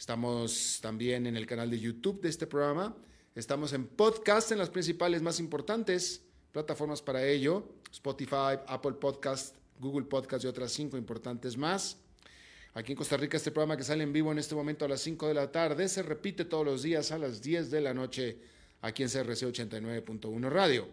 Estamos también en el canal de YouTube de este programa. Estamos en podcast en las principales más importantes plataformas para ello, Spotify, Apple Podcast, Google Podcast y otras cinco importantes más. Aquí en Costa Rica este programa que sale en vivo en este momento a las 5 de la tarde se repite todos los días a las 10 de la noche aquí en CRC 89.1 Radio.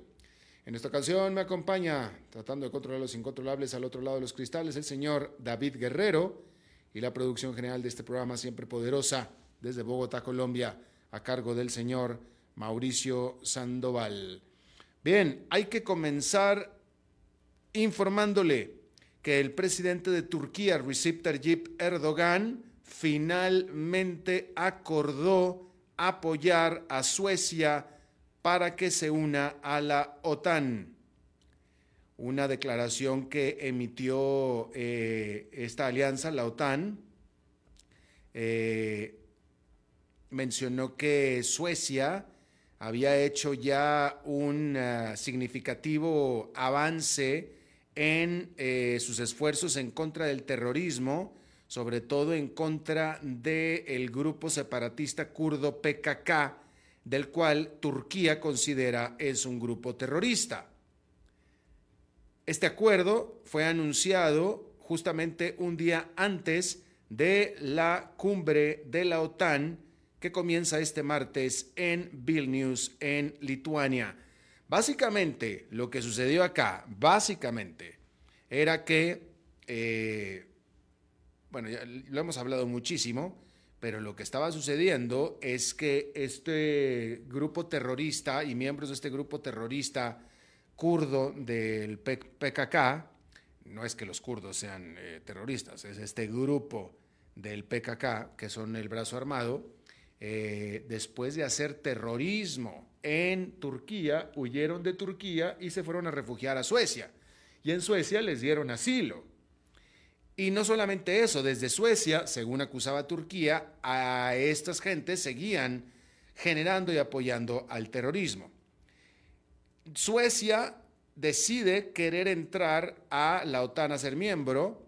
En esta ocasión me acompaña, tratando de controlar los incontrolables al otro lado de los cristales, el señor David Guerrero y la producción general de este programa siempre poderosa desde Bogotá, Colombia, a cargo del señor Mauricio Sandoval. Bien, hay que comenzar informándole que el presidente de Turquía, Recep Tayyip Erdogan, finalmente acordó apoyar a Suecia para que se una a la OTAN. Una declaración que emitió eh, esta alianza, la OTAN, eh, mencionó que Suecia había hecho ya un uh, significativo avance en eh, sus esfuerzos en contra del terrorismo, sobre todo en contra del grupo separatista kurdo PKK, del cual Turquía considera es un grupo terrorista. Este acuerdo fue anunciado justamente un día antes de la cumbre de la OTAN que comienza este martes en Vilnius, en Lituania. Básicamente, lo que sucedió acá, básicamente, era que, eh, bueno, ya lo hemos hablado muchísimo, pero lo que estaba sucediendo es que este grupo terrorista y miembros de este grupo terrorista kurdo del PKK, no es que los kurdos sean eh, terroristas, es este grupo del PKK, que son el brazo armado, eh, después de hacer terrorismo en Turquía, huyeron de Turquía y se fueron a refugiar a Suecia. Y en Suecia les dieron asilo. Y no solamente eso, desde Suecia, según acusaba Turquía, a estas gentes seguían generando y apoyando al terrorismo. Suecia decide querer entrar a la OTAN a ser miembro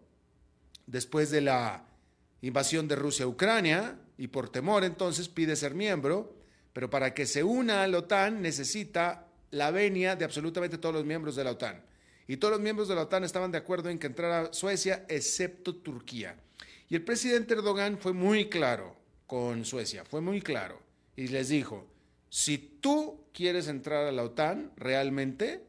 después de la invasión de Rusia a Ucrania, y por temor entonces pide ser miembro, pero para que se una a la OTAN necesita la venia de absolutamente todos los miembros de la OTAN. Y todos los miembros de la OTAN estaban de acuerdo en que entrara Suecia, excepto Turquía. Y el presidente Erdogan fue muy claro con Suecia, fue muy claro. Y les dijo, si tú quieres entrar a la OTAN realmente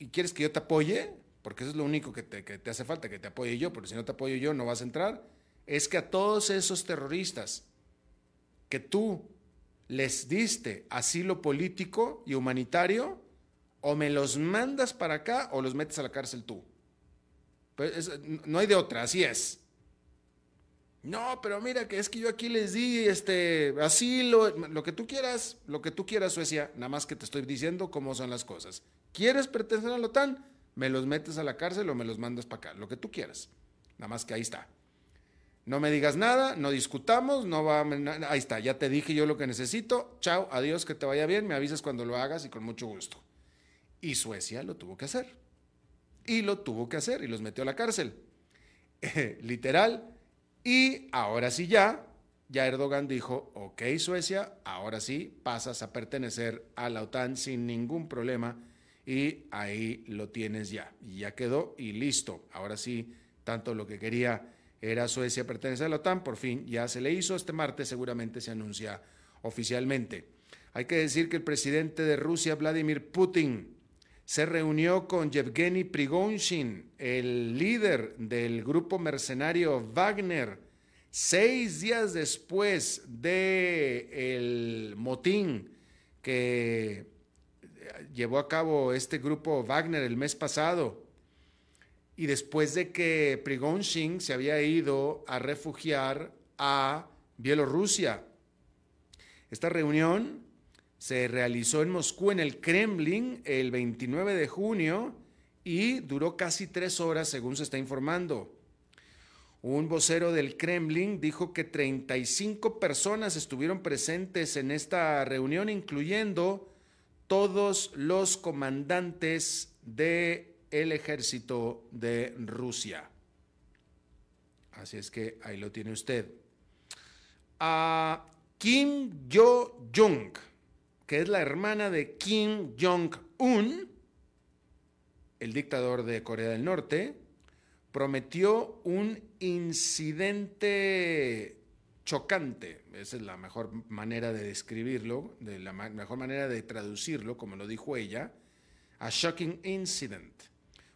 y quieres que yo te apoye, porque eso es lo único que te, que te hace falta, que te apoye yo, porque si no te apoyo yo no vas a entrar, es que a todos esos terroristas que tú les diste asilo político y humanitario, O me los mandas para acá o los metes a la cárcel tú. Pues no hay de otra, así es. No, pero mira que es que yo aquí les di este asilo, lo que tú quieras, lo que tú quieras, Suecia, nada más que te estoy diciendo cómo son las cosas. ¿Quieres pertenecer a la OTAN? Me los metes a la cárcel o me los mandas para acá, lo que tú quieras. Nada más que ahí está. No me digas nada, no discutamos, no va, ahí está, ya te dije yo lo que necesito. Chao, adiós, que te vaya bien, me avisas cuando lo hagas y con mucho gusto. Y Suecia lo tuvo que hacer. Y lo tuvo que hacer y los metió a la cárcel. literal. Y ahora sí ya, ya Erdogan dijo, ok Suecia, ahora sí pasas a pertenecer a la OTAN sin ningún problema y ahí lo tienes ya. Y ya quedó y listo. Ahora sí, tanto lo que quería era Suecia pertenecer a la OTAN, por fin ya se le hizo. Este martes seguramente se anuncia oficialmente. Hay que decir que el presidente de Rusia, Vladimir Putin, se reunió con Yevgeny Prigozhin, el líder del grupo mercenario Wagner, seis días después del el motín que llevó a cabo este grupo Wagner el mes pasado y después de que Prigozhin se había ido a refugiar a Bielorrusia. Esta reunión se realizó en Moscú, en el Kremlin, el 29 de junio y duró casi tres horas, según se está informando. Un vocero del Kremlin dijo que 35 personas estuvieron presentes en esta reunión, incluyendo todos los comandantes del ejército de Rusia. Así es que ahí lo tiene usted. A Kim Yo-jong que es la hermana de Kim Jong-un, el dictador de Corea del Norte, prometió un incidente chocante, esa es la mejor manera de describirlo, de la mejor manera de traducirlo, como lo dijo ella, a shocking incident.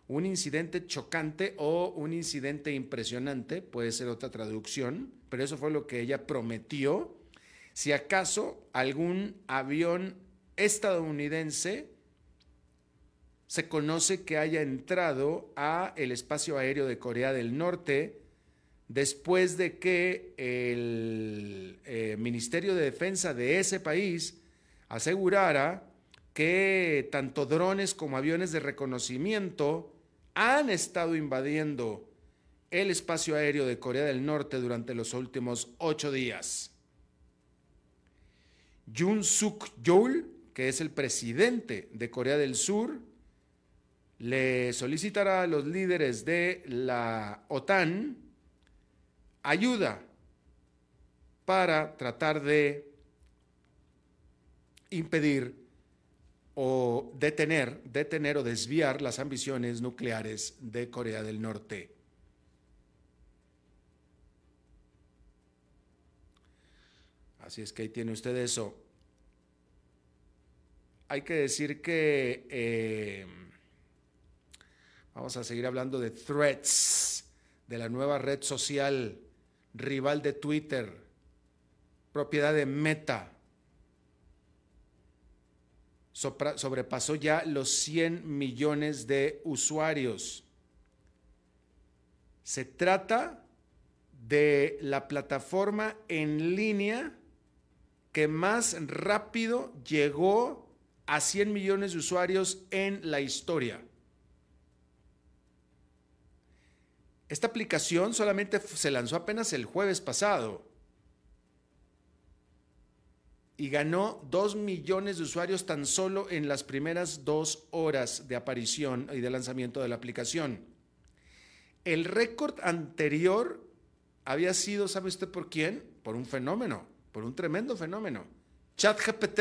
Un incidente chocante o un incidente impresionante, puede ser otra traducción, pero eso fue lo que ella prometió si acaso algún avión estadounidense se conoce que haya entrado a el espacio aéreo de Corea del Norte después de que el eh, Ministerio de Defensa de ese país asegurara que tanto drones como aviones de reconocimiento han estado invadiendo el espacio aéreo de Corea del Norte durante los últimos ocho días. Yoon Suk Yeol, que es el presidente de Corea del Sur, le solicitará a los líderes de la OTAN ayuda para tratar de impedir o detener, detener o desviar las ambiciones nucleares de Corea del Norte. Así es que ahí tiene usted eso. Hay que decir que eh, vamos a seguir hablando de threads, de la nueva red social rival de Twitter, propiedad de Meta. sobrepasó ya los 100 millones de usuarios. Se trata de la plataforma en línea que más rápido llegó a 100 millones de usuarios en la historia. Esta aplicación solamente se lanzó apenas el jueves pasado y ganó 2 millones de usuarios tan solo en las primeras dos horas de aparición y de lanzamiento de la aplicación. El récord anterior había sido, ¿sabe usted por quién? Por un fenómeno por un tremendo fenómeno. ChatGPT,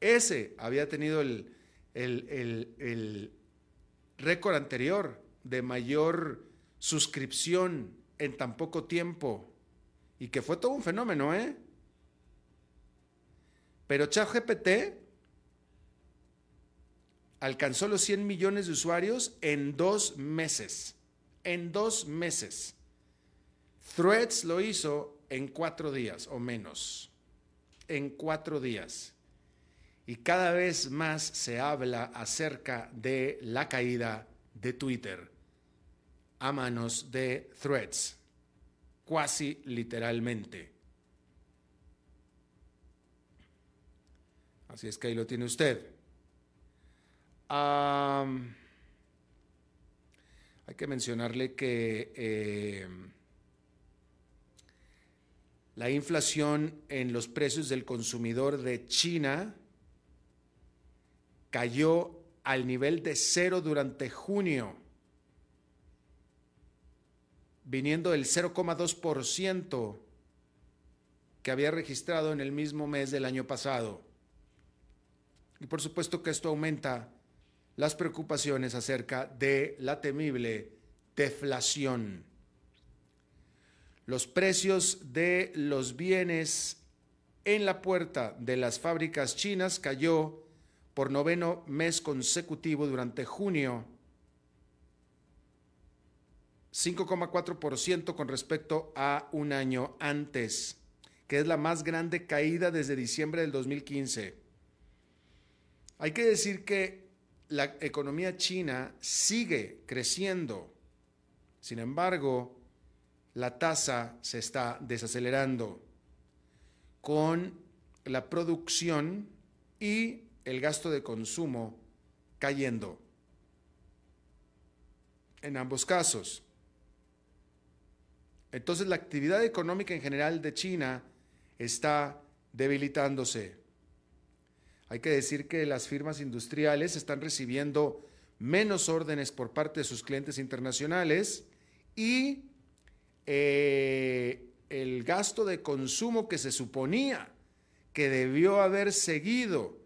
ese había tenido el, el récord anterior de mayor suscripción en tan poco tiempo y que fue todo un fenómeno, ¿eh? Pero ChatGPT alcanzó los 100 millones de usuarios en dos meses. En dos meses. Threads lo hizo en cuatro días o menos. En cuatro días. y cada vez más se habla acerca de la caída de Twitter a manos de threads, cuasi literalmente. Así es que ahí lo tiene usted. hay que mencionarle que eh, la inflación en los precios del consumidor de China cayó al nivel de cero durante junio, viniendo del 0,2% que había registrado en el mismo mes del año pasado. Y por supuesto que esto aumenta las preocupaciones acerca de la temible deflación. Los precios de los bienes en la puerta de las fábricas chinas cayó por noveno mes consecutivo durante junio, 5,4% con respecto a un año antes, que es la más grande caída desde diciembre del 2015. Hay que decir que la economía china sigue creciendo. Sin embargo, la tasa se está desacelerando con la producción y el gasto de consumo cayendo. En ambos casos. Entonces la actividad económica en general de China está debilitándose. Hay que decir que las firmas industriales están recibiendo menos órdenes por parte de sus clientes internacionales y eh, el gasto de consumo que se suponía que debió haber seguido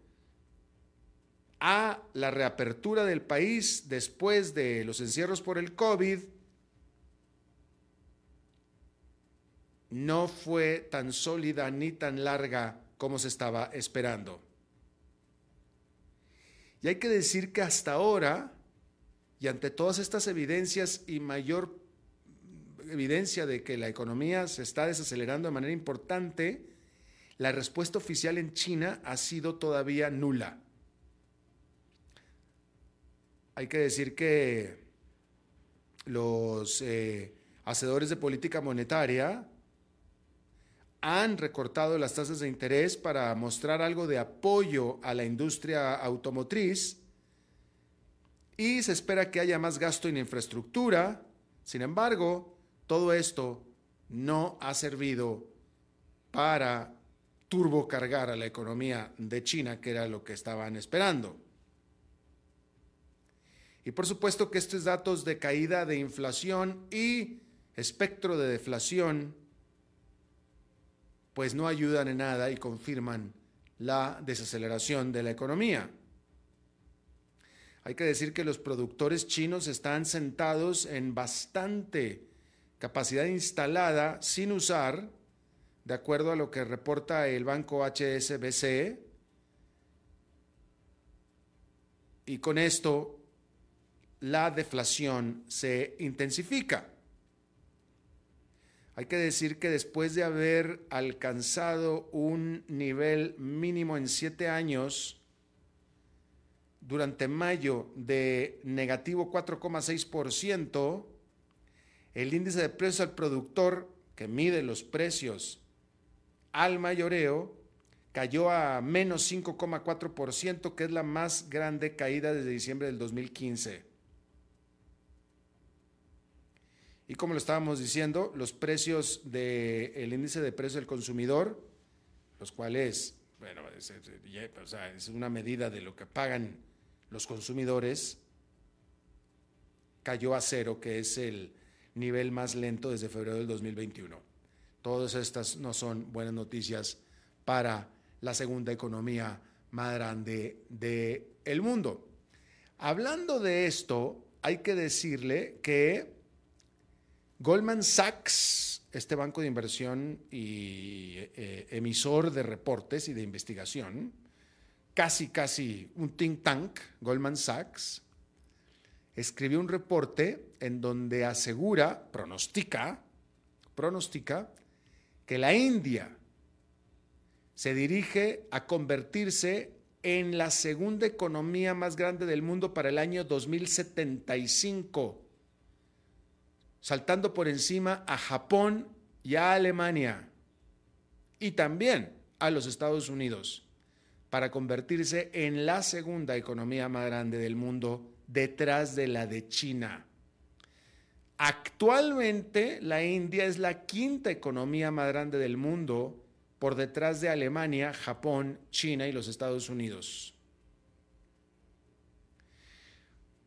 a la reapertura del país después de los encierros por el COVID no fue tan sólida ni tan larga como se estaba esperando. Y hay que decir que hasta ahora, y ante todas estas evidencias y mayor evidencia de que la economía se está desacelerando de manera importante, la respuesta oficial en China ha sido todavía nula. Hay que decir que los eh, hacedores de política monetaria han recortado las tasas de interés para mostrar algo de apoyo a la industria automotriz y se espera que haya más gasto en infraestructura. Sin embargo, todo esto no ha servido para turbocargar a la economía de China, que era lo que estaban esperando. Y por supuesto que estos datos de caída de inflación y espectro de deflación pues no ayudan en nada y confirman la desaceleración de la economía. Hay que decir que los productores chinos están sentados en bastante capacidad instalada sin usar, de acuerdo a lo que reporta el banco HSBC, y con esto la deflación se intensifica. Hay que decir que después de haber alcanzado un nivel mínimo en siete años, durante mayo de negativo 4,6%, el índice de precios al productor, que mide los precios al mayoreo, cayó a menos 5,4%, que es la más grande caída desde diciembre del 2015. Y como lo estábamos diciendo, los precios del índice de precio del consumidor, los cuales, bueno, es, una medida de lo que pagan los consumidores, cayó a cero, que es el nivel más lento desde febrero del 2021. Todas estas no son buenas noticias para la segunda economía más grande del mundo. Hablando de esto, hay que decirle que Goldman Sachs, este banco de inversión y eh, emisor de reportes y de investigación, casi, casi un think tank, Goldman Sachs, escribió un reporte en donde asegura, pronostica, pronostica que la India se dirige a convertirse en la segunda economía más grande del mundo para el año 2075, saltando por encima a Japón y a Alemania y también a los Estados Unidos para convertirse en la segunda economía más grande del mundo detrás de la de China. Actualmente la India es la quinta economía más grande del mundo por detrás de Alemania, Japón, China y los Estados Unidos.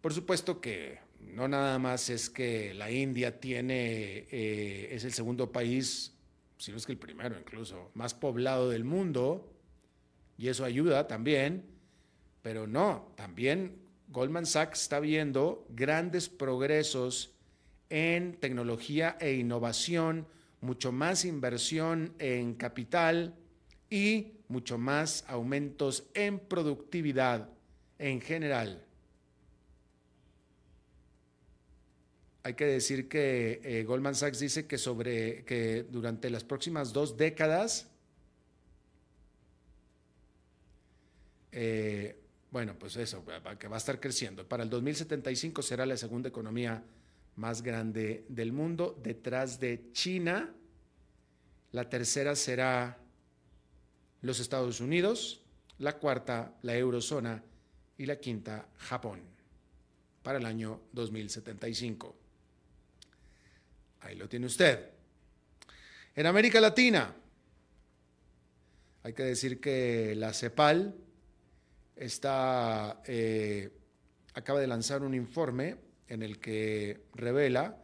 Por supuesto que no nada más es que la India tiene, eh, es el segundo país, si no es que el primero incluso, más poblado del mundo, y eso ayuda también, pero no, también Goldman Sachs está viendo grandes progresos en tecnología e innovación mucho más inversión en capital y mucho más aumentos en productividad en general. Hay que decir que eh, Goldman Sachs dice que sobre que durante las próximas dos décadas, eh, bueno, pues eso, que va a estar creciendo. Para el 2075 será la segunda economía más grande del mundo, detrás de China. La tercera será los Estados Unidos, la cuarta la eurozona y la quinta Japón para el año 2075. Ahí lo tiene usted. En América Latina, hay que decir que la CEPAL está, eh, acaba de lanzar un informe en el que revela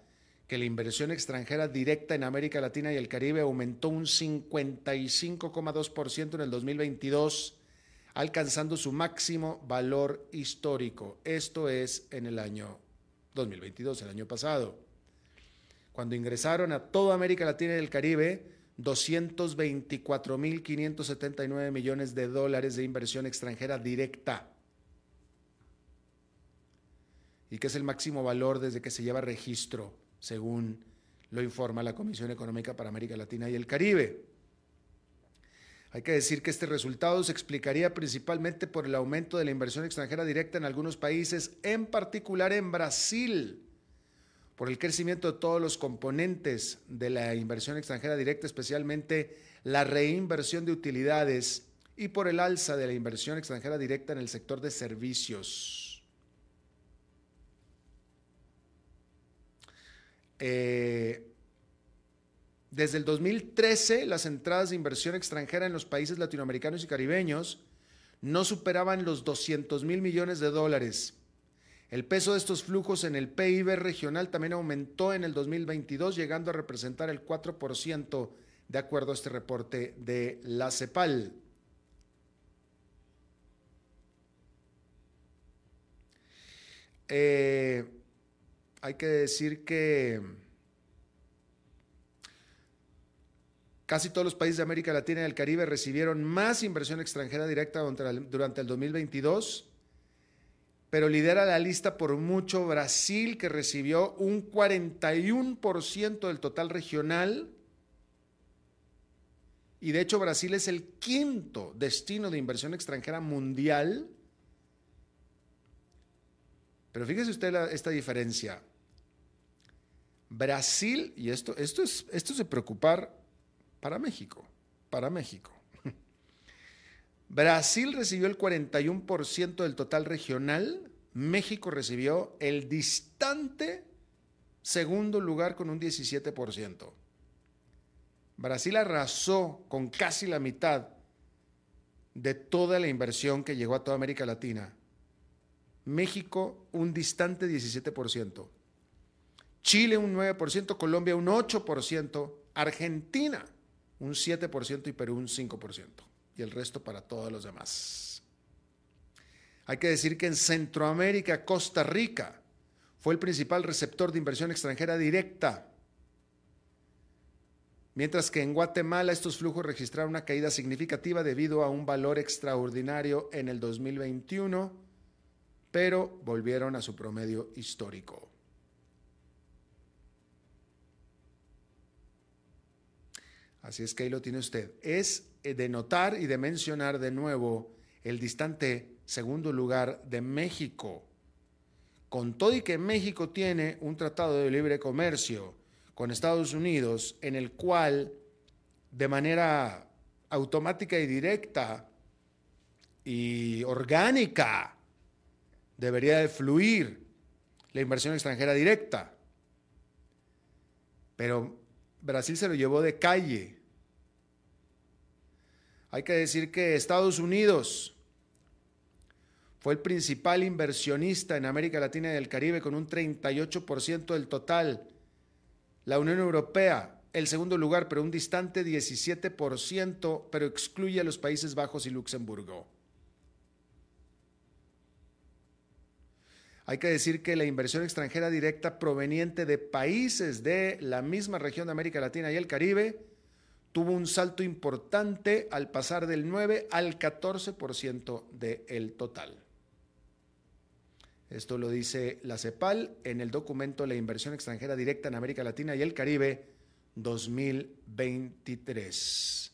que la inversión extranjera directa en América Latina y el Caribe aumentó un 55,2% en el 2022, alcanzando su máximo valor histórico. Esto es en el año 2022, el año pasado. Cuando ingresaron a toda América Latina y el Caribe 224.579 millones de dólares de inversión extranjera directa y que es el máximo valor desde que se lleva registro, según lo informa la Comisión Económica para América Latina y el Caribe. Hay que decir que este resultado se explicaría principalmente por el aumento de la inversión extranjera directa en algunos países, en particular en Brasil, por el crecimiento de todos los componentes de la inversión extranjera directa, especialmente la reinversión de utilidades y por el alza de la inversión extranjera directa en el sector de servicios. Eh, desde el 2013, las entradas de inversión extranjera en los países latinoamericanos y caribeños no superaban los 200 mil millones de dólares. El peso de estos flujos en el PIB regional también aumentó en el 2022, llegando a representar el 4% de acuerdo a este reporte de la CEPAL. Eh, hay que decir que casi todos los países de América Latina y el Caribe recibieron más inversión extranjera directa durante el 2022, pero lidera la lista por mucho Brasil, que recibió un 41% del total regional. Y de hecho Brasil es el quinto destino de inversión extranjera mundial. Pero fíjese usted esta diferencia. Brasil, y esto, esto, es, esto es de preocupar para México, para México. Brasil recibió el 41% del total regional, México recibió el distante segundo lugar con un 17%. Brasil arrasó con casi la mitad de toda la inversión que llegó a toda América Latina. México un distante 17%. Chile un 9%, Colombia un 8%, Argentina un 7% y Perú un 5%. Y el resto para todos los demás. Hay que decir que en Centroamérica, Costa Rica fue el principal receptor de inversión extranjera directa. Mientras que en Guatemala estos flujos registraron una caída significativa debido a un valor extraordinario en el 2021, pero volvieron a su promedio histórico. Así es que ahí lo tiene usted. Es de notar y de mencionar de nuevo el distante segundo lugar de México. Con todo y que México tiene un tratado de libre comercio con Estados Unidos en el cual de manera automática y directa y orgánica debería de fluir la inversión extranjera directa. Pero Brasil se lo llevó de calle. Hay que decir que Estados Unidos fue el principal inversionista en América Latina y el Caribe con un 38% del total. La Unión Europea, el segundo lugar, pero un distante 17%, pero excluye a los Países Bajos y Luxemburgo. Hay que decir que la inversión extranjera directa proveniente de países de la misma región de América Latina y el Caribe tuvo un salto importante al pasar del 9 al 14% del total. Esto lo dice la CEPAL en el documento La inversión extranjera directa en América Latina y el Caribe 2023.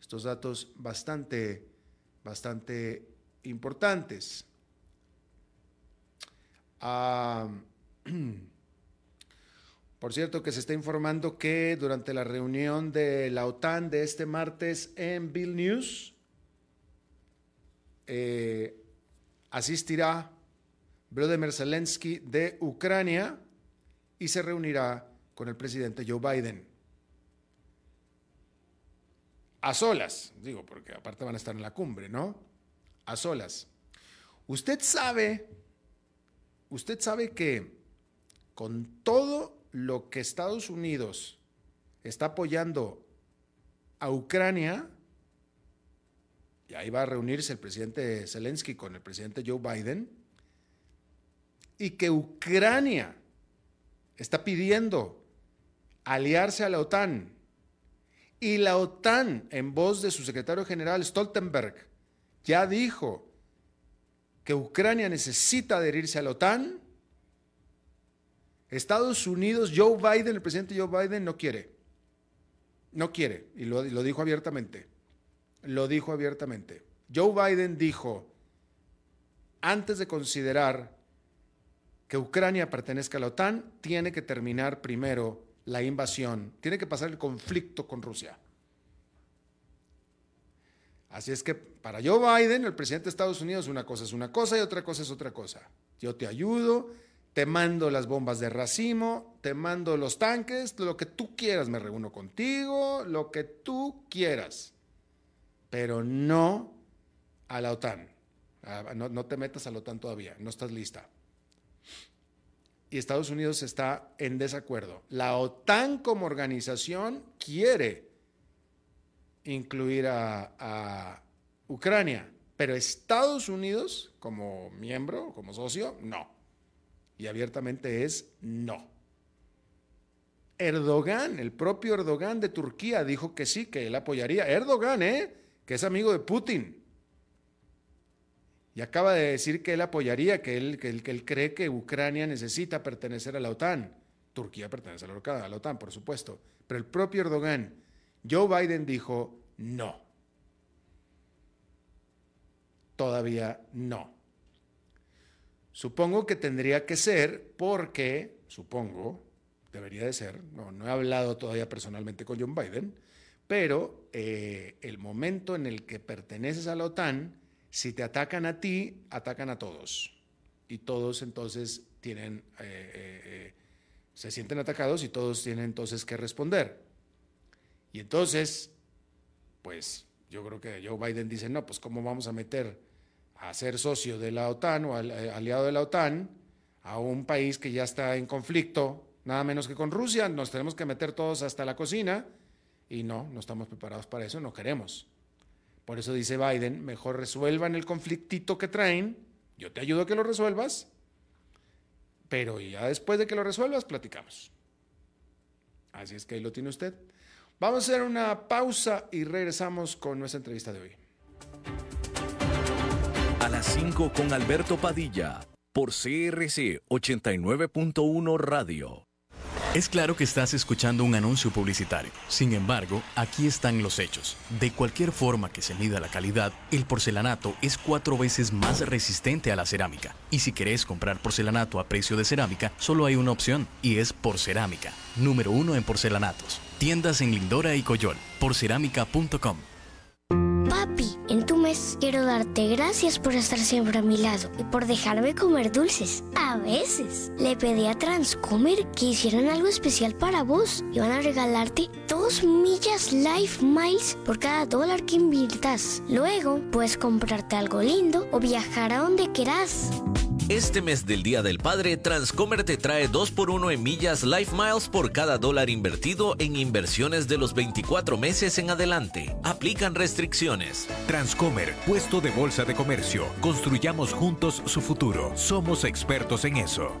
Estos datos bastante, bastante importantes. Ah, por cierto, que se está informando que durante la reunión de la OTAN de este martes en Vilnius, eh, asistirá Vladimir Zelensky de Ucrania y se reunirá con el presidente Joe Biden. A solas, digo, porque aparte van a estar en la cumbre, ¿no? A solas. Usted sabe, usted sabe que con todo lo que Estados Unidos está apoyando a Ucrania, y ahí va a reunirse el presidente Zelensky con el presidente Joe Biden, y que Ucrania está pidiendo aliarse a la OTAN y la OTAN, en voz de su secretario general Stoltenberg, ya dijo que Ucrania necesita adherirse a la OTAN, Estados Unidos, Joe Biden, el presidente Joe Biden, no quiere. No quiere, y lo, dijo abiertamente. Lo dijo abiertamente. Joe Biden dijo, antes de considerar que Ucrania pertenezca a la OTAN, tiene que terminar primero la invasión, tiene que pasar el conflicto con Rusia. Así es que para Joe Biden, el presidente de Estados Unidos, una cosa es una cosa y otra cosa es otra cosa. Yo te ayudo, te mando las bombas de racimo, te mando los tanques, lo que tú quieras, me reúno contigo, lo que tú quieras, pero no a la OTAN. Ah, no, no te metas a la OTAN todavía, no estás lista y Estados Unidos está en desacuerdo. La OTAN como organización quiere incluir a, Ucrania, pero Estados Unidos como miembro, como socio, no. Y abiertamente es no. Erdogan, el propio Erdogan de Turquía, dijo que sí, que él apoyaría. Erdogan, ¿eh? Que es amigo de Putin. Y acaba de decir que él apoyaría, que él, que que él cree que Ucrania necesita pertenecer a la OTAN. Turquía pertenece a la OTAN, por supuesto. Pero el propio Erdogan, Joe Biden dijo no. Todavía no. Supongo que tendría que ser porque, supongo, debería de ser, no, no he hablado todavía personalmente con John Biden, pero eh, el momento en el que perteneces a la OTAN, si te atacan a ti, atacan a todos. Y todos entonces tienen, eh, eh, se sienten atacados y todos tienen entonces que responder. Y entonces, pues yo creo que Joe Biden dice, no, pues cómo vamos a meter a ser socio de la OTAN o aliado de la OTAN a un país que ya está en conflicto, nada menos que con Rusia, nos tenemos que meter todos hasta la cocina y no, no estamos preparados para eso, no queremos. Por eso dice Biden, mejor resuelvan el conflictito que traen, yo te ayudo a que lo resuelvas, pero ya después de que lo resuelvas, platicamos. Así es que ahí lo tiene usted. Vamos a hacer una pausa y regresamos con nuestra entrevista de hoy. Las 5 con Alberto Padilla, por CRC 89.1 Radio. Es claro que estás escuchando un anuncio publicitario. Sin embargo, aquí están los hechos. De cualquier forma que se mida la calidad, el porcelanato es cuatro veces más resistente a la cerámica. Y si querés comprar porcelanato a precio de cerámica, solo hay una opción, y es Porcerámica, número uno en porcelanatos. Tiendas en Lindora y Coyol, porcerámica.com. Papi, en tu mes quiero darte gracias por estar siempre a mi lado y por dejarme comer dulces. A veces le pedí a Transcomer que hicieran algo especial para vos y van a regalarte dos millas Life Miles por cada dólar que inviertas. Luego puedes comprarte algo lindo o viajar a donde quieras. Este mes del Día del Padre, Transcomer te trae 2x1 en millas Life Miles por cada dólar invertido en inversiones de los 24 meses en adelante. Aplican restricciones. Transcomer, puesto de bolsa de comercio. Construyamos juntos su futuro. Somos expertos en eso.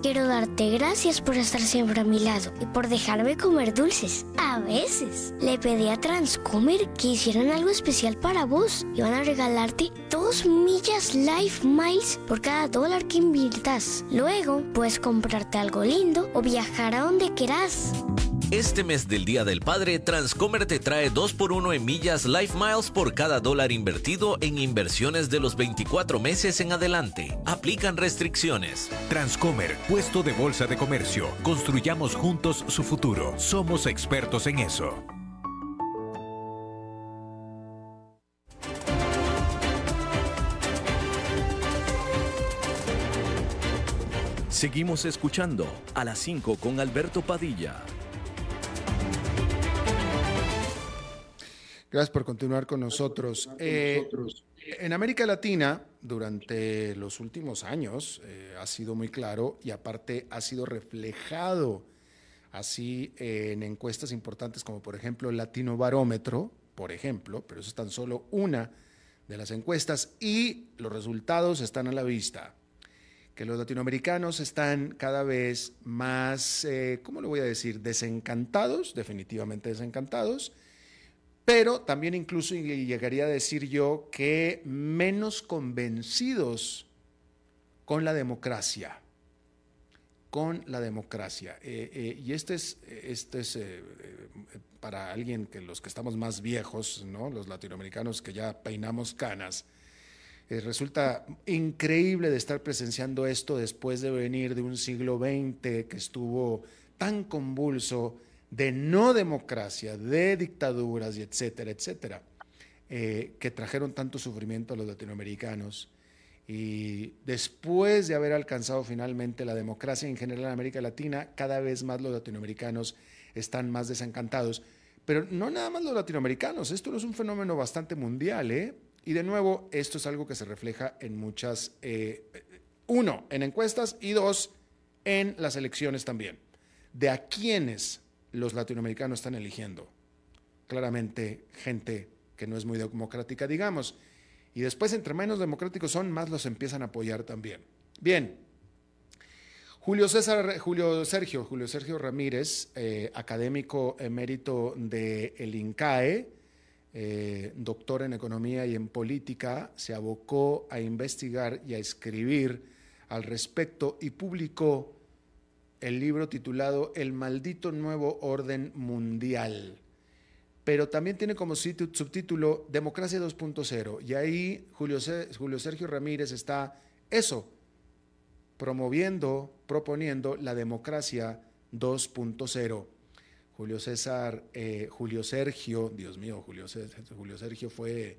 Quiero darte gracias por estar siempre a mi lado y por dejarme comer dulces. A veces le pedí a Transcomer que hicieran algo especial para vos y van a regalarte dos millas Life Miles por cada dólar que inviertas. Luego puedes comprarte algo lindo o viajar a donde quieras. Este mes del Día del Padre, Transcomer te trae 2x1 en millas Life Miles por cada dólar invertido en inversiones de los 24 meses en adelante. Aplican restricciones. Transcomer, puesto de bolsa de comercio. Construyamos juntos su futuro. Somos expertos en eso. Seguimos escuchando a las 5 con Alberto Padilla. Gracias por continuar con nosotros. Eh, en América Latina, durante los últimos años, eh, ha sido muy claro y aparte ha sido reflejado así eh, en encuestas importantes como por ejemplo el Latino Barómetro, por ejemplo, pero eso es tan solo una de las encuestas y los resultados están a la vista que los latinoamericanos están cada vez más, ¿cómo lo voy a decir?, desencantados, definitivamente desencantados, pero también incluso llegaría a decir yo que menos convencidos con la democracia, con la democracia. Eh, eh, y este es, este es eh, para alguien que los que estamos más viejos, ¿no? los latinoamericanos que ya peinamos canas, resulta increíble de estar presenciando esto después de venir de un siglo XX que estuvo tan convulso de no democracia, de dictaduras y etcétera, etcétera, eh, que trajeron tanto sufrimiento a los latinoamericanos. Y después de haber alcanzado finalmente la democracia en general en América Latina, cada vez más los latinoamericanos están más desencantados. Pero no nada más los latinoamericanos, esto es un fenómeno bastante mundial, ¿eh? Y de nuevo, esto es algo que se refleja en muchas, eh, uno, en encuestas y dos, en las elecciones también. De a quiénes los latinoamericanos están eligiendo. Claramente gente que no es muy democrática, digamos. Y después, entre menos democráticos son, más los empiezan a apoyar también. Bien. Julio César, Julio Sergio, Julio Sergio Ramírez, eh, académico emérito del el INCAE, eh, doctor en economía y en política, se abocó a investigar y a escribir al respecto y publicó el libro titulado El maldito nuevo orden mundial. Pero también tiene como subtítulo Democracia 2.0. Y ahí Julio, Sergio Ramírez está eso, promoviendo, proponiendo la democracia 2.0. Julio César, eh, Julio Sergio, Dios mío, Julio, Julio Sergio fue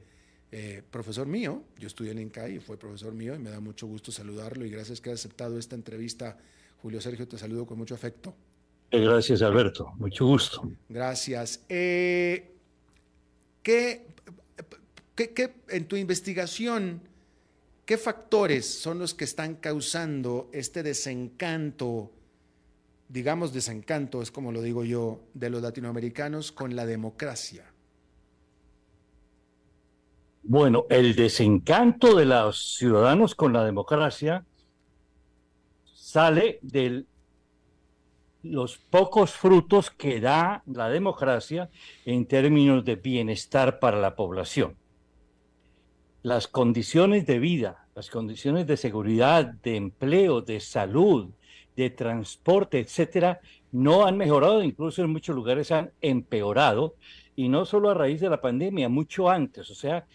eh, profesor mío, yo estudié en INCAI y fue profesor mío y me da mucho gusto saludarlo y gracias que ha aceptado esta entrevista Julio Sergio, te saludo con mucho afecto. Eh, gracias, Alberto. Mucho gusto. Gracias. Eh, ¿qué, en tu investigación, qué factores son los que están causando este desencanto, digamos desencanto, es como lo digo yo, de los latinoamericanos con la democracia? Bueno, el desencanto de los ciudadanos con la democracia sale de los pocos frutos que da la democracia en términos de bienestar para la población. Las condiciones de vida, las condiciones de seguridad, de empleo, de salud, de transporte, etcétera, no han mejorado, incluso en muchos lugares han empeorado, y no solo a raíz de la pandemia, mucho antes. O sea,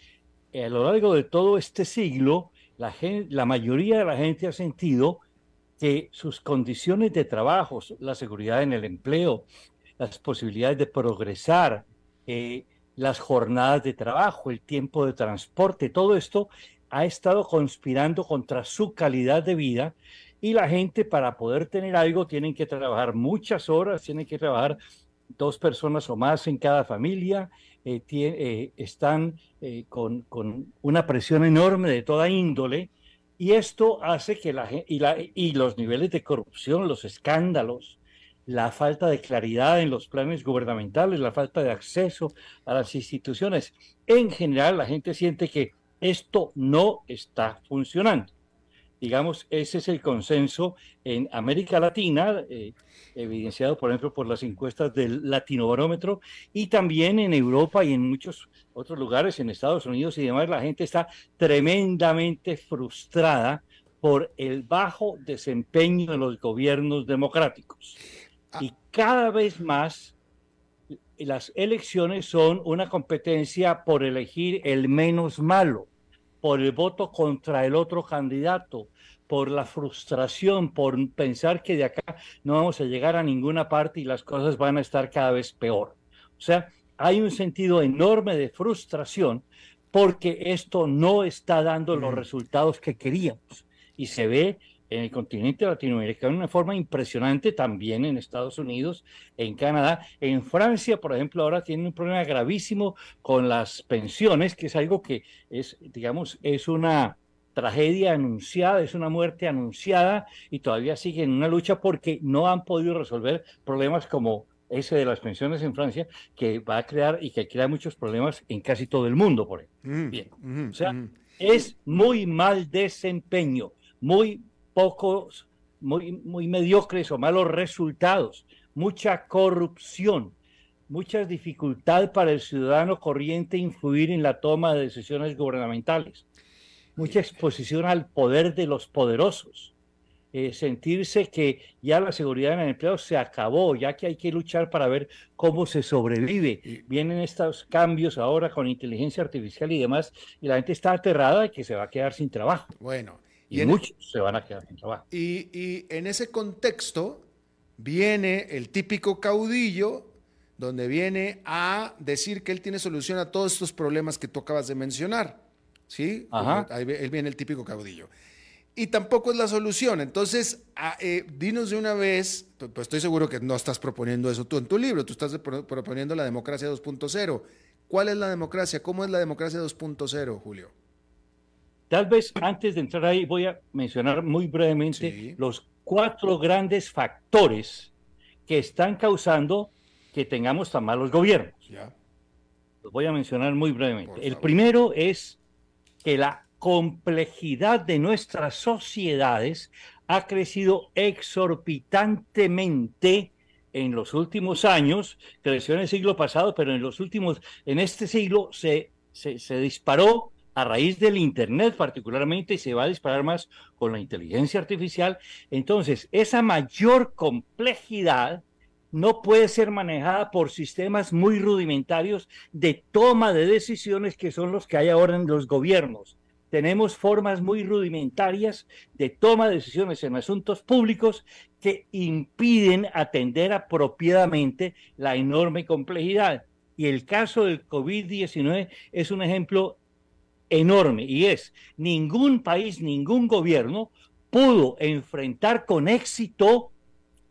a lo largo de todo este siglo, la, la mayoría de la gente ha sentido que sus condiciones de trabajo, la seguridad en el empleo, las posibilidades de progresar, eh, las jornadas de trabajo, el tiempo de transporte, todo esto ha estado conspirando contra su calidad de vida y la gente para poder tener algo tienen que trabajar muchas horas, tienen que trabajar dos personas o más en cada familia, eh, eh, están con, con, una presión enorme de toda índole y esto hace que la, y, la, y los niveles de corrupción, los escándalos, la falta de claridad en los planes gubernamentales, la falta de acceso a las instituciones, en general la gente siente que esto no está funcionando. Digamos, ese es el consenso en América Latina, eh, evidenciado, por ejemplo, por las encuestas del Latinobarómetro, y también en Europa y en muchos otros lugares, en Estados Unidos y demás, la gente está tremendamente frustrada por el bajo desempeño de los gobiernos democráticos. Ah. Y cada vez más las elecciones son una competencia por elegir el menos malo, por el voto contra el otro candidato, por la frustración, por pensar que de acá no vamos a llegar a ninguna parte y las cosas van a estar cada vez peor. O sea, hay un sentido enorme de frustración porque esto no está dando los resultados que queríamos. Y se ve en el continente latinoamericano de una forma impresionante, también en Estados Unidos, en Canadá. En Francia, por ejemplo, ahora tienen un problema gravísimo con las pensiones, que es algo que es, digamos, es una tragedia anunciada, es una muerte anunciada y todavía siguen en una lucha porque no han podido resolver problemas como ese de las pensiones en Francia, que va a crear y que crea muchos problemas en casi todo el mundo, por ejemplo. Bien. o sea, es muy mal desempeño, muy pocos, muy, muy mediocres o malos resultados, mucha corrupción, mucha dificultad para el ciudadano corriente influir en la toma de decisiones gubernamentales mucha exposición al poder de los poderosos. Eh, sentirse que ya la seguridad en el empleo se acabó, ya que hay que luchar para ver cómo se sobrevive. Vienen estos cambios ahora con inteligencia artificial y demás, y la gente está aterrada de que se va a quedar sin trabajo. Bueno, y, muchos se van a quedar sin trabajo. Y, y en ese contexto viene el típico caudillo donde viene a decir que él tiene solución a todos estos problemas que tú acabas de mencionar. ¿Sí? Ahí él viene el típico caudillo. Y tampoco es la solución. Entonces, ah, eh, dinos de una vez, pues, pues estoy seguro que no estás proponiendo eso tú en tu libro, tú estás proponiendo la democracia 2.0. ¿Cuál es la democracia? ¿Cómo es la democracia 2.0, Julio? Tal vez antes de entrar ahí voy a mencionar muy brevemente los cuatro grandes factores que están causando que tengamos tan malos gobiernos. Los voy a mencionar muy brevemente. El primero es que la complejidad de nuestras sociedades ha crecido exorbitantemente en los últimos años, creció en el siglo pasado, pero en los últimos, en este siglo se, se, se disparó a raíz del Internet particularmente y se va a disparar más con la inteligencia artificial. Entonces, esa mayor complejidad no puede ser manejada por sistemas muy rudimentarios de toma de decisiones que son los que hay ahora en los gobiernos. Tenemos formas muy rudimentarias de toma de decisiones en asuntos públicos que impiden atender apropiadamente la enorme complejidad. Y el caso del COVID-19 es un ejemplo enorme y es ningún país, ningún gobierno pudo enfrentar con éxito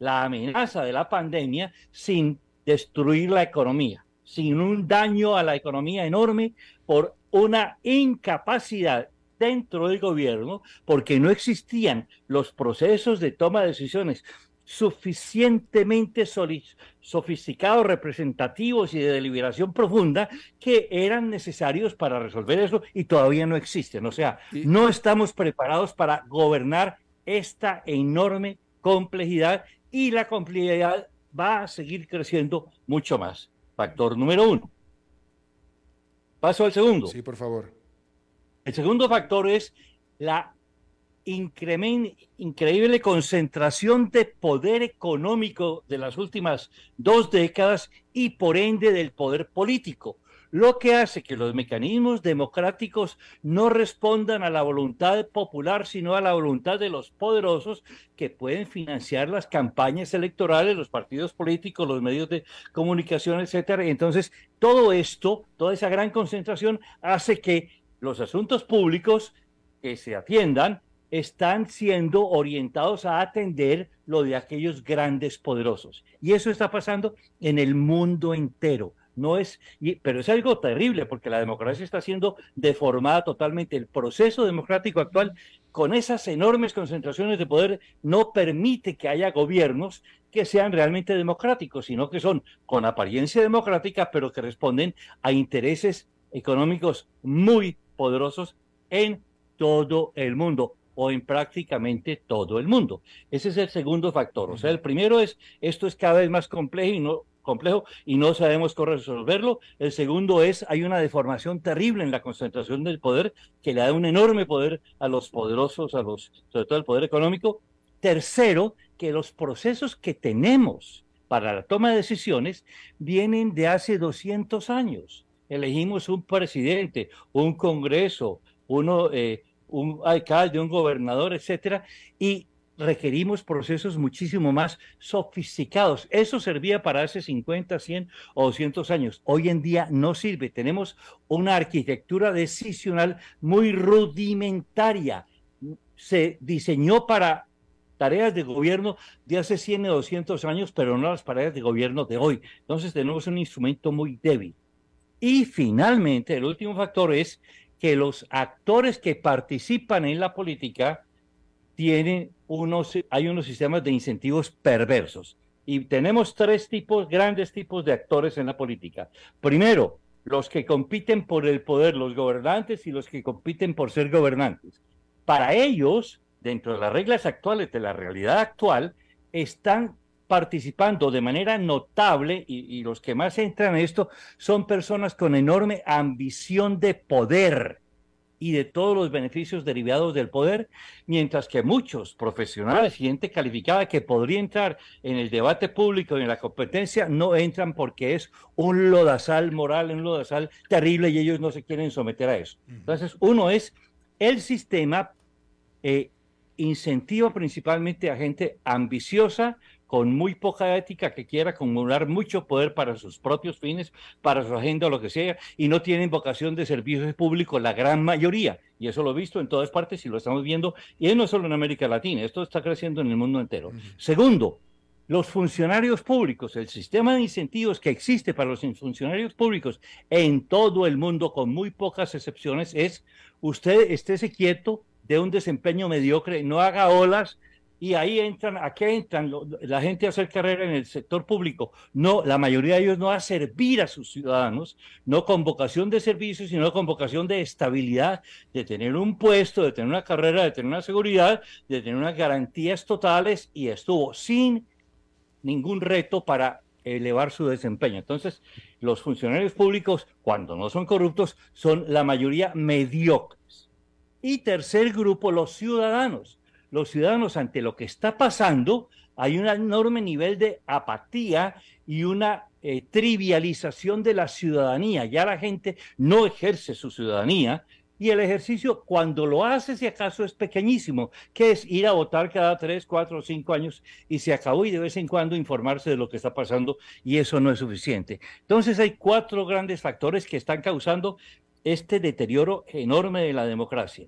la amenaza de la pandemia sin destruir la economía, sin un daño a la economía enorme por una incapacidad dentro del gobierno, porque no existían los procesos de toma de decisiones suficientemente sofisticados, representativos y de deliberación profunda que eran necesarios para resolver eso y todavía no existen. O sea, no estamos preparados para gobernar esta enorme complejidad y la complejidad va a seguir creciendo mucho más. Factor número uno. Paso al segundo. Sí, por favor. El segundo factor es la increíble concentración de poder económico de las últimas dos décadas y por ende del poder político, lo que hace que los mecanismos democráticos no respondan a la voluntad popular, sino a la voluntad de los poderosos que pueden financiar las campañas electorales, los partidos políticos, los medios de comunicación, etcétera. Entonces, todo esto, toda esa gran concentración hace que los asuntos públicos que se atiendan están siendo orientados a atender lo de aquellos grandes poderosos. Y eso está pasando en el mundo entero. No es, pero es algo terrible porque la democracia está siendo deformada totalmente. El proceso democrático actual, con esas enormes concentraciones de poder, no permite que haya gobiernos que sean realmente democráticos, sino que son con apariencia democrática, pero que responden a intereses económicos muy poderosos en todo el mundo o en prácticamente todo el mundo. Ese es el segundo factor. O sea, el primero es, esto es cada vez más complejo y no, complejo y no sabemos cómo resolverlo. El segundo es, hay una deformación terrible en la concentración del poder que le da un enorme poder a los poderosos, a los, sobre todo el poder económico. Tercero, que los procesos que tenemos para la toma de decisiones vienen de hace 200 años. Elegimos un presidente, un congreso, uno, eh, un alcalde, un gobernador, etcétera, y requerimos procesos muchísimo más sofisticados. Eso servía para hace 50, 100 o 200 años. Hoy en día no sirve. Tenemos una arquitectura decisional muy rudimentaria. Se diseñó para tareas de gobierno de hace 100 o 200 años, pero no las tareas de gobierno de hoy. Entonces tenemos un instrumento muy débil. Y finalmente, el último factor es que los actores que participan en la política tienen unos, hay unos sistemas de incentivos perversos. Y tenemos tres tipos, grandes tipos de actores en la política. Primero, los que compiten por el poder, los gobernantes y los que compiten por ser gobernantes. Para ellos, dentro de las reglas actuales de la realidad actual, están participando de manera notable y, los que más entran en esto son personas con enorme ambición de poder y de todos los beneficios derivados del poder, mientras que muchos profesionales y gente calificada que podría entrar en el debate público y en la competencia no entran porque es un lodazal moral, un lodazal terrible y ellos no se quieren someter a eso. Entonces, uno es el sistema eh, incentiva principalmente a gente ambiciosa, con muy poca ética que quiera acumular mucho poder para sus propios fines, para su agenda o lo que sea, y no tienen vocación de servicio público la gran mayoría. Y eso lo he visto en todas partes y lo estamos viendo, y no solo en América Latina, esto está creciendo en el mundo entero. Segundo, los funcionarios públicos, el sistema de incentivos que existe para los funcionarios públicos en todo el mundo, con muy pocas excepciones, es usted estése quieto de un desempeño mediocre, no haga olas, y ahí entran, ¿a qué entran? La gente a hacer carrera en el sector público. No, la mayoría de ellos no a servir a sus ciudadanos, no con vocación de servicio, sino con vocación de estabilidad, de tener un puesto, de tener una carrera, de tener una seguridad, de tener unas garantías totales y estuvo sin ningún reto para elevar su desempeño. Entonces, los funcionarios públicos, cuando no son corruptos, son la mayoría mediocres. Y tercer grupo, los ciudadanos los ciudadanos ante lo que está pasando, hay un enorme nivel de apatía y una eh, trivialización de la ciudadanía. Ya la gente no ejerce su ciudadanía y el ejercicio cuando lo hace, si acaso, es pequeñísimo, que es ir a votar cada tres, cuatro o cinco años y se acabó y de vez en cuando informarse de lo que está pasando y eso no es suficiente. Entonces hay cuatro grandes factores que están causando este deterioro enorme de la democracia.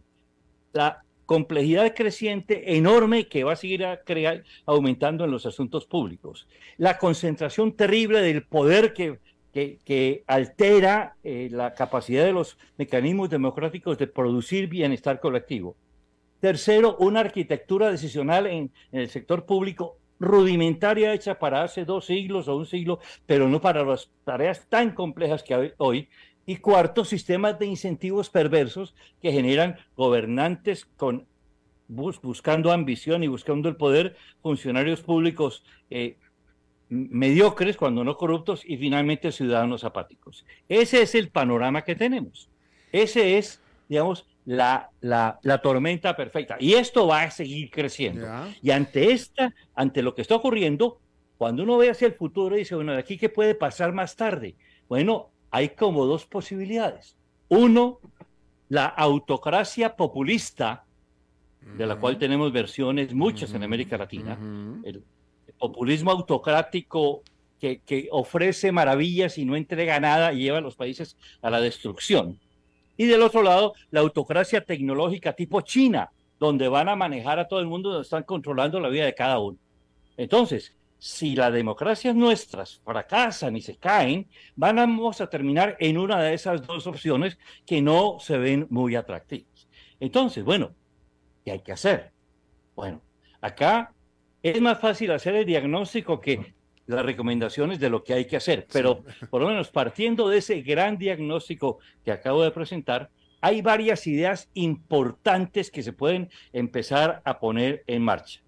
La complejidad creciente enorme que va a seguir a crear, aumentando en los asuntos públicos. La concentración terrible del poder que, que, altera eh, la capacidad de los mecanismos democráticos de producir bienestar colectivo. Tercero, una arquitectura decisional en, en el sector público rudimentaria hecha para hace dos siglos o un siglo, pero no para las tareas tan complejas que hay hoy. Y cuarto, sistemas de incentivos perversos que generan gobernantes con buscando ambición y buscando el poder, funcionarios públicos eh, mediocres, cuando no corruptos, y finalmente ciudadanos apáticos. Ese es el panorama que tenemos. Ese es, digamos, la, la, tormenta perfecta. Y esto va a seguir creciendo. Y ante esta, ante lo que está ocurriendo, cuando uno ve hacia el futuro, dice, bueno, de aquí qué puede pasar más tarde. Bueno, hay como dos posibilidades. Uno, la autocracia populista, de la cual tenemos versiones muchas en América Latina, el, populismo autocrático que, que, ofrece maravillas y no entrega nada y lleva a los países a la destrucción. Y del otro lado, la autocracia tecnológica tipo China, donde van a manejar a todo el mundo, donde están controlando la vida de cada uno. Entonces, si las democracias nuestras fracasan y se caen, vamos a terminar en una de esas dos opciones que no se ven muy atractivas. Entonces, bueno, ¿qué hay que hacer? Bueno, acá es más fácil hacer el diagnóstico que las recomendaciones de lo que hay que hacer, pero por lo menos partiendo de ese gran diagnóstico que acabo de presentar, hay varias ideas importantes que se pueden empezar a poner en marcha.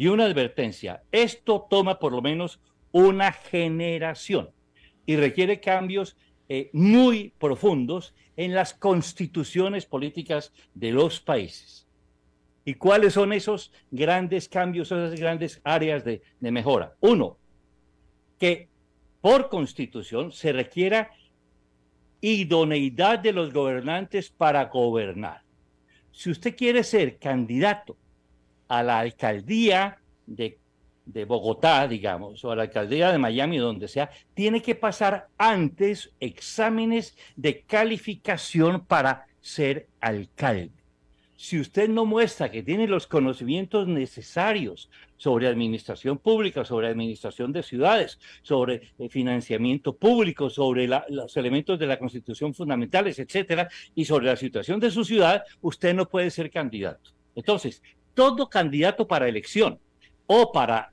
Y una advertencia, esto toma por lo menos una generación y requiere cambios eh, muy profundos en las constituciones políticas de los países. ¿Y cuáles son esos grandes cambios, esas grandes áreas de, de mejora? Uno, que por constitución se requiera idoneidad de los gobernantes para gobernar. Si usted quiere ser candidato a la alcaldía de, de, Bogotá, digamos, o a la alcaldía de Miami, donde sea, tiene que pasar antes exámenes de calificación para ser alcalde si usted no muestra que tiene los conocimientos necesarios sobre administración pública, sobre administración de ciudades, sobre eh, financiamiento público, sobre los elementos de la constitución fundamentales, etcétera, y sobre la situación de su ciudad, usted no puede ser candidato. Entonces, todo candidato para elección o para,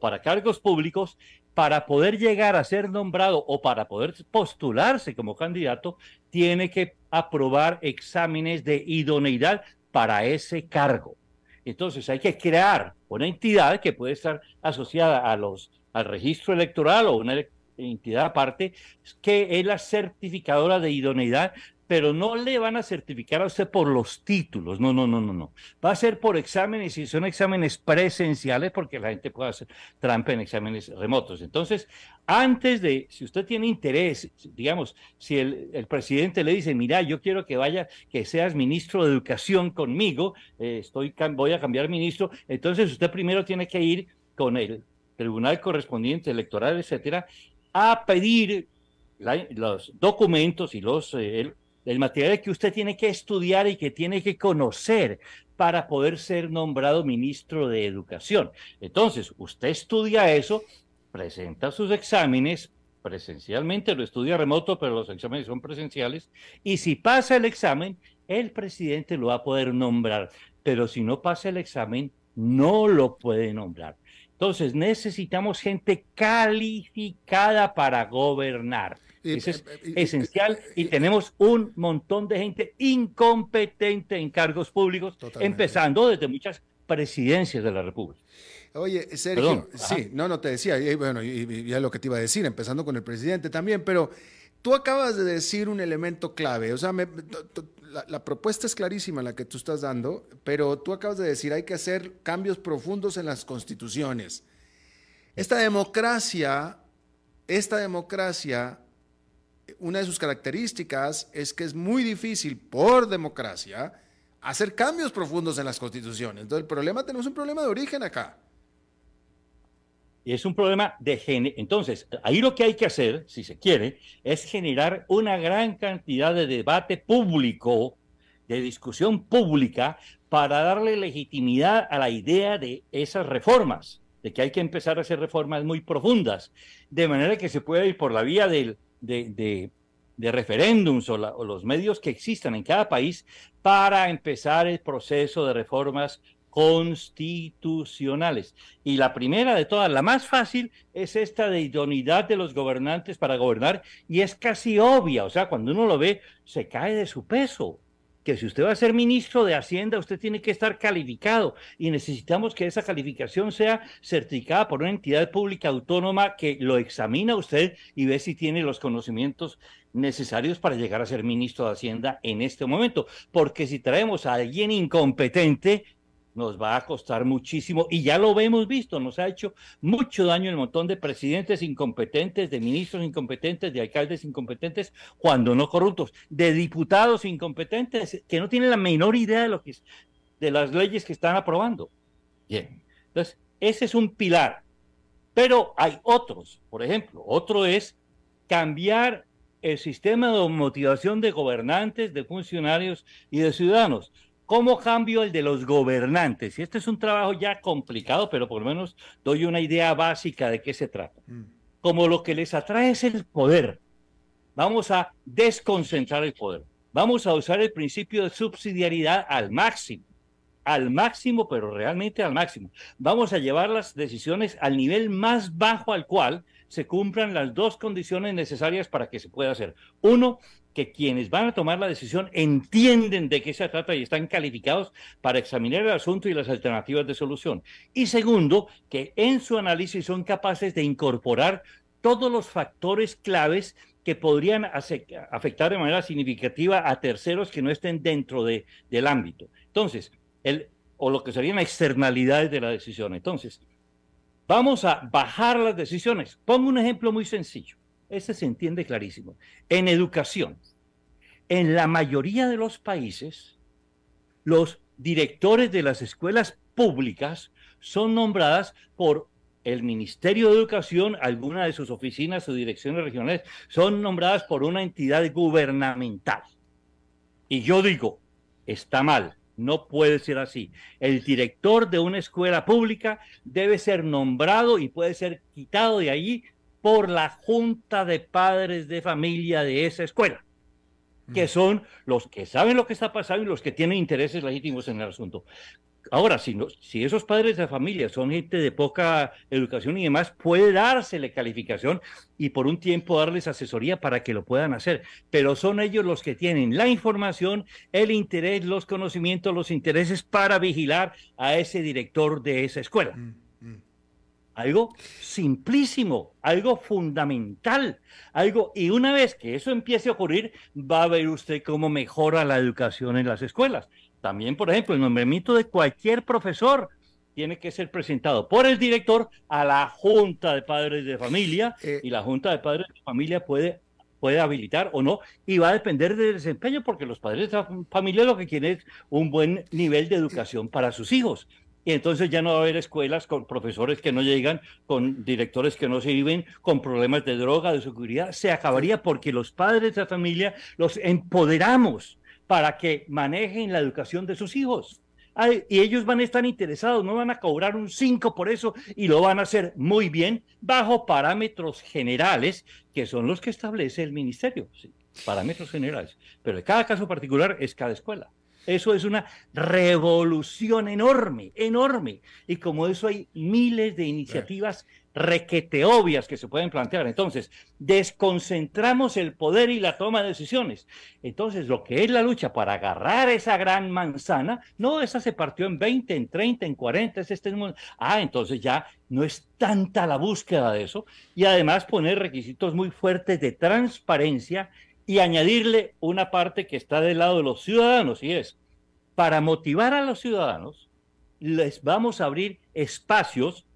para cargos públicos para poder llegar a ser nombrado o para poder postularse como candidato, tiene que aprobar exámenes de idoneidad para ese cargo. Entonces hay que crear una entidad que puede estar asociada a los, al registro electoral o una entidad aparte, que es la certificadora de idoneidad pero no le van a certificar a usted por los títulos, no, no, no, no, no. Va a ser por exámenes y son exámenes presenciales porque la gente puede hacer trampa en exámenes remotos. Entonces, antes de, si usted tiene interés, digamos, si el, presidente le dice, mira, yo quiero que vaya, que seas ministro de educación conmigo, eh, estoy, voy a cambiar ministro, entonces usted primero tiene que ir con el tribunal correspondiente electoral, etcétera, a pedir los documentos y los eh, material que usted tiene que estudiar y que tiene que conocer para poder ser nombrado ministro de Educación. Entonces, usted estudia eso, presenta sus exámenes, presencialmente lo estudia remoto, pero los exámenes son presenciales, y si pasa el examen, el presidente lo va a poder nombrar, pero si no pasa el examen, no lo puede nombrar. Entonces, necesitamos gente calificada para gobernar. Eso es esencial y tenemos un montón de gente incompetente en cargos públicos, empezando desde muchas presidencias de la República. Oye, Sergio, sí, no, no te decía, y bueno, y, ya lo que te iba a decir, empezando con el presidente también, pero tú acabas de decir un elemento clave, o sea, la, la, propuesta es clarísima la que tú estás dando, pero tú acabas de decir hay que hacer cambios profundos en las constituciones. Esta democracia, esta democracia una de sus características es que es muy difícil por democracia hacer cambios profundos en las constituciones. Entonces, el problema, tenemos un problema de origen acá. Y es un problema de género. Entonces, ahí lo que hay que hacer, si se quiere, es generar una gran cantidad de debate público, de discusión pública, para darle legitimidad a la idea de esas reformas, de que hay que empezar a hacer reformas muy profundas, de manera que se pueda ir por la vía del de, de, referéndums o, los medios que existan en cada país para empezar el proceso de reformas constitucionales. Y la primera de todas, la más fácil, es esta de idoneidad de los gobernantes para gobernar y es casi obvia, o sea, cuando uno lo ve, se cae de su peso que si usted va a ser ministro de Hacienda, usted tiene que estar calificado y necesitamos que esa calificación sea certificada por una entidad pública autónoma que lo examina usted y ve si tiene los conocimientos necesarios para llegar a ser ministro de Hacienda en este momento. Porque si traemos a alguien incompetente, nos va a costar muchísimo y ya lo hemos visto, nos ha hecho mucho daño el montón de presidentes incompetentes, de ministros incompetentes, de alcaldes incompetentes, cuando no corruptos, de diputados incompetentes que no tienen la menor idea de lo que es, de las leyes que están aprobando. Bien, entonces ese es un pilar, pero hay otros, por ejemplo, otro es cambiar el sistema de motivación de gobernantes, de funcionarios y de ciudadanos. ¿Cómo cambio el de los gobernantes? Y este es un trabajo ya complicado, pero por lo menos doy una idea básica de qué se trata. Mm. Como lo que les atrae es el poder, vamos a desconcentrar el poder. Vamos a usar el principio de subsidiariedad al máximo, al máximo, pero realmente al máximo. Vamos a llevar las decisiones al nivel más bajo al cual se cumplan las dos condiciones necesarias para que se pueda hacer. Uno, que quienes van a tomar la decisión entienden de qué se trata y están calificados para examinar el asunto y las alternativas de solución. Y segundo, que en su análisis son capaces de incorporar todos los factores claves que podrían afectar de manera significativa a terceros que no estén dentro de, del ámbito. Entonces, el, o lo que serían externalidades de la decisión. Entonces, vamos a bajar las decisiones. Pongo un ejemplo muy sencillo. Ese se entiende clarísimo. En educación, en la mayoría de los países, los directores de las escuelas públicas son nombradas por el Ministerio de Educación, alguna de sus oficinas o direcciones regionales son nombradas por una entidad gubernamental. Y yo digo, está mal, no puede ser así. El director de una escuela pública debe ser nombrado y puede ser quitado de allí por la junta de padres de familia de esa escuela, que mm. son los que saben lo que está pasando y los que tienen intereses legítimos en el asunto. Ahora, si, si esos padres de familia son gente de poca educación y demás, puede dársele calificación y por un tiempo darles asesoría para que lo puedan hacer. Pero son ellos los que tienen la información, el interés, los conocimientos, los intereses para vigilar a ese director de esa escuela. Mm algo simplísimo, algo fundamental, algo, y una vez que eso empiece a ocurrir, va a ver usted cómo mejora la educación en las escuelas. También, por ejemplo, el nombramiento de cualquier profesor tiene que ser presentado por el director a la Junta de Padres de Familia eh. y la Junta de Padres de Familia puede puede habilitar o no, y va a depender del desempeño, porque los padres de familia lo que quieren es un buen nivel de educación para sus hijos y entonces ya no va a haber escuelas con profesores que no llegan, con directores que no sirven, con problemas de droga, de seguridad. Se acabaría porque los padres de familia los empoderamos para que manejen la educación de sus hijos. y ellos van a estar interesados, no van a cobrar un 5 por eso y lo van a hacer muy bien bajo parámetros generales que son los que establece el ministerio. parámetros generales. Pero en cada caso particular es cada escuela. Eso es una revolución enorme, enorme. Y como eso hay miles de iniciativas requete obvias que se pueden plantear. Entonces, desconcentramos el poder y la toma de decisiones. Entonces, lo que es la lucha para agarrar esa gran manzana, no, esa se partió en 20, en 30, en 40, es este Ah, entonces ya no es tanta la búsqueda de eso. Y además poner requisitos muy fuertes de transparencia y añadirle una parte que está del lado de los ciudadanos y es, para motivar a los ciudadanos, les vamos a abrir espacios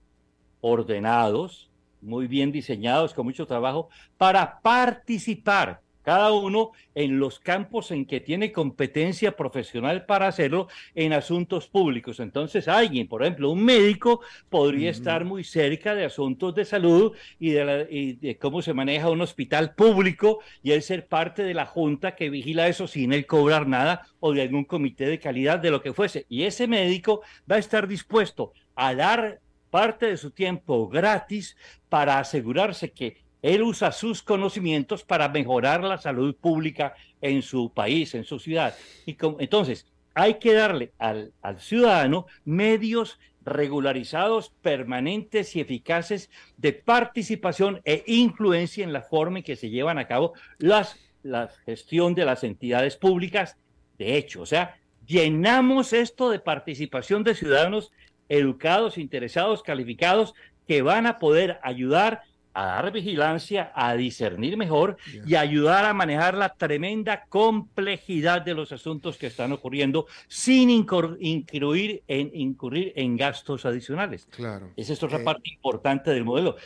ordenados, muy bien diseñados, con mucho trabajo, para participar cada uno en los campos en que tiene competencia profesional para hacerlo en asuntos públicos. Entonces, alguien, por ejemplo, un médico, podría estar muy cerca de asuntos de salud y de, cómo se maneja un hospital público y él ser parte de la junta que vigila eso sin él cobrar nada o de algún comité de calidad de lo que fuese. Y ese médico va a estar dispuesto a dar parte de su tiempo gratis para asegurarse que él usa sus conocimientos para mejorar la salud pública en su país, en su ciudad. Y entonces, hay que darle al, al ciudadano medios regularizados, permanentes y eficaces de participación e influencia en la forma en que se llevan a cabo las, la gestión de las entidades públicas. De hecho, o sea, llenamos esto de participación de ciudadanos educados, interesados, calificados, que van a poder ayudar a dar vigilancia, a discernir mejor y ayudar a manejar la tremenda complejidad de los asuntos que están ocurriendo sin incurrir en, incurrir en gastos adicionales. Claro. Esa es otra eh, parte importante del modelo.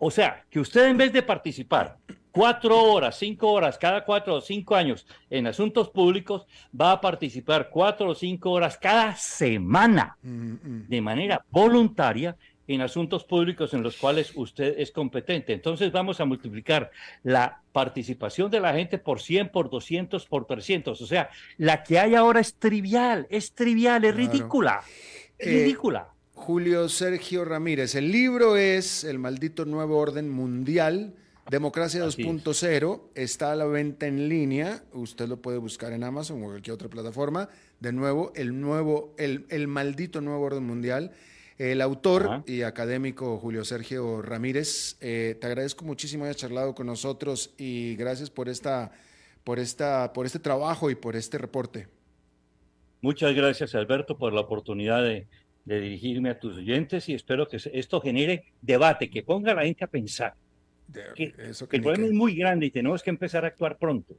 O sea, que usted en vez de participar cuatro horas, cinco horas, cada cuatro o cinco años en asuntos públicos, va a participar cuatro o cinco horas cada semana mm, mm. de manera voluntaria en asuntos públicos en los cuales usted es competente. Entonces vamos a multiplicar la participación de la gente por 100, por 200, por 300. O sea, la que hay ahora es trivial, es trivial, es ridícula. Es eh, ridícula. Julio Sergio Ramírez, el libro es El maldito nuevo orden mundial. Democracia 2.0 está a la venta en línea. Usted lo puede buscar en Amazon o cualquier otra plataforma. De nuevo, el nuevo, el, el maldito nuevo orden mundial. El autor y académico Julio Sergio Ramírez, eh, te agradezco muchísimo que hayas charlado con nosotros y gracias por esta, por esta, por este trabajo y por este reporte. Muchas gracias, Alberto, por la oportunidad de, dirigirme a tus oyentes y espero que esto genere debate, que ponga a la gente a pensar. que, el problema es muy grande y tenemos que empezar a actuar pronto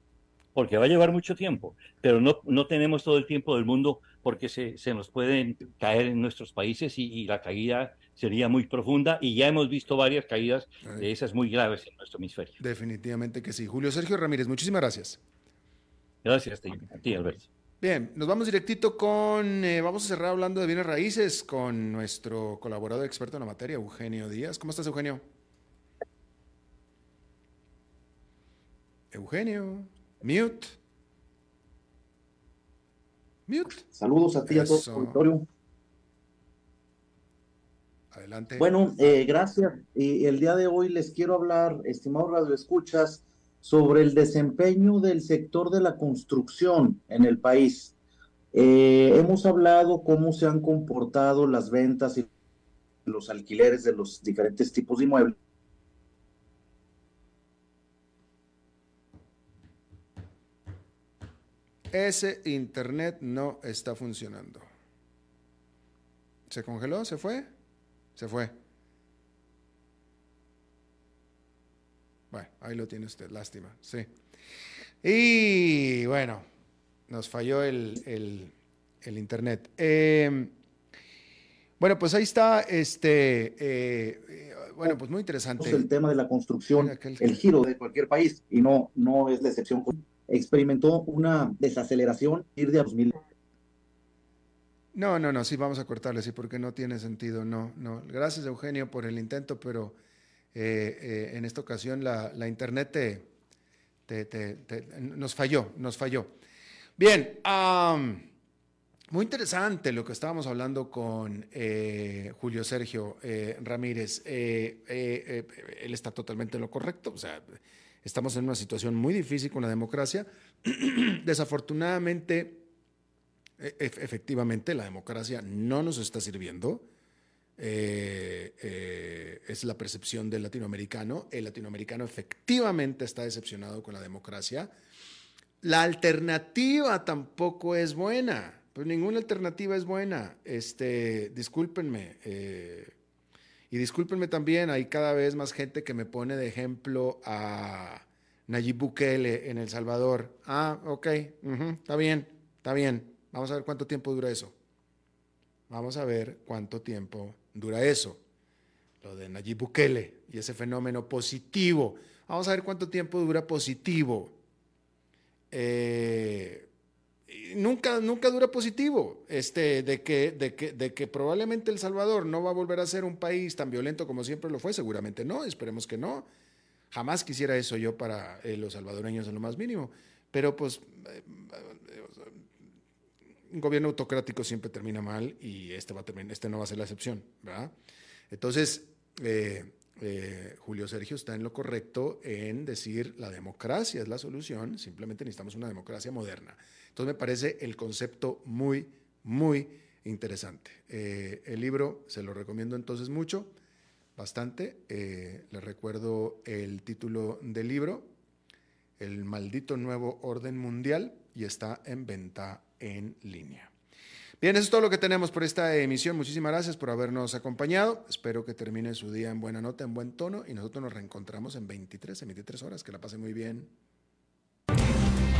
porque va a llevar mucho tiempo, pero no, no tenemos todo el tiempo del mundo porque se, se nos pueden caer en nuestros países y, la caída sería muy profunda y ya hemos visto varias caídas de esas muy graves en nuestro hemisferio. Definitivamente que sí. Julio Sergio Ramírez, muchísimas gracias. Gracias a ti, Alberto. Bien, nos vamos directito con, eh, vamos a cerrar hablando de bienes raíces con nuestro colaborador experto en la materia, Eugenio Díaz. ¿Cómo estás, Eugenio? Eugenio. Mute. Mute. Saludos a ti y a todo el auditorio. Adelante. Bueno, eh, gracias. Y el día de hoy les quiero hablar, estimados radioescuchas, sobre el desempeño del sector de la construcción en el país. Eh, hemos hablado cómo se han comportado las ventas y los alquileres de los diferentes tipos de inmuebles Ese internet no está funcionando. ¿Se congeló? ¿Se fue? Se fue. Bueno, ahí lo tiene usted, lástima, sí. Y bueno, nos falló el, internet. Em, bueno, pues ahí está, este, eh, eh, bueno, pues muy interesante. El tema de la construcción, el giro de cualquier país, y no, no es la excepción experimentó una desaceleración ir de a 2000. No, no, no, sí, vamos a cortarle, sí, porque no tiene sentido, no, no. Gracias, Eugenio, por el intento, pero eh, eh, en esta ocasión la, Internet te, nos falló, nos falló. Bien, muy interesante lo que estábamos hablando con eh, Julio Sergio Ramírez. él está totalmente en lo correcto, o sea Estamos en una situación muy difícil con la democracia. Desafortunadamente, e, efectivamente, la democracia no nos está sirviendo. Eh, eh, es la percepción del latinoamericano. El latinoamericano efectivamente está decepcionado con la democracia. La alternativa tampoco es buena. Pues ninguna alternativa es buena. Este, discúlpenme. Eh, y discúlpenme también, hay cada vez más gente que me pone de ejemplo a Nayib Bukele en El Salvador. Ah, ok, está bien, está bien. Vamos a ver cuánto tiempo dura eso. Vamos a ver cuánto tiempo dura eso. Lo de Nayib Bukele y ese fenómeno positivo. Vamos a ver cuánto tiempo dura positivo. Eh, nunca, nunca dura positivo, este, de, que, de, que, de que probablemente El Salvador no va a volver a ser un país tan violento como siempre lo fue, seguramente no, esperemos que no. Jamás quisiera eso yo para eh, los salvadoreños en lo más mínimo, pero pues eh, un gobierno autocrático siempre termina mal y este, va a terminar, este no va a ser la excepción. Entonces, eh, Julio Sergio está en lo correcto en decir la democracia es la solución, simplemente necesitamos una democracia moderna. Entonces me parece el concepto muy, muy interesante. Eh, el libro se lo recomiendo entonces mucho, bastante. Eh, le recuerdo el título del libro, El maldito nuevo orden mundial, y está en venta en línea. Bien, eso es todo lo que tenemos por esta emisión. Muchísimas gracias por habernos acompañado. Espero que termine su día en buena nota, en buen tono, y nosotros nos reencontramos en 23, en 23 horas. Que la pase muy bien.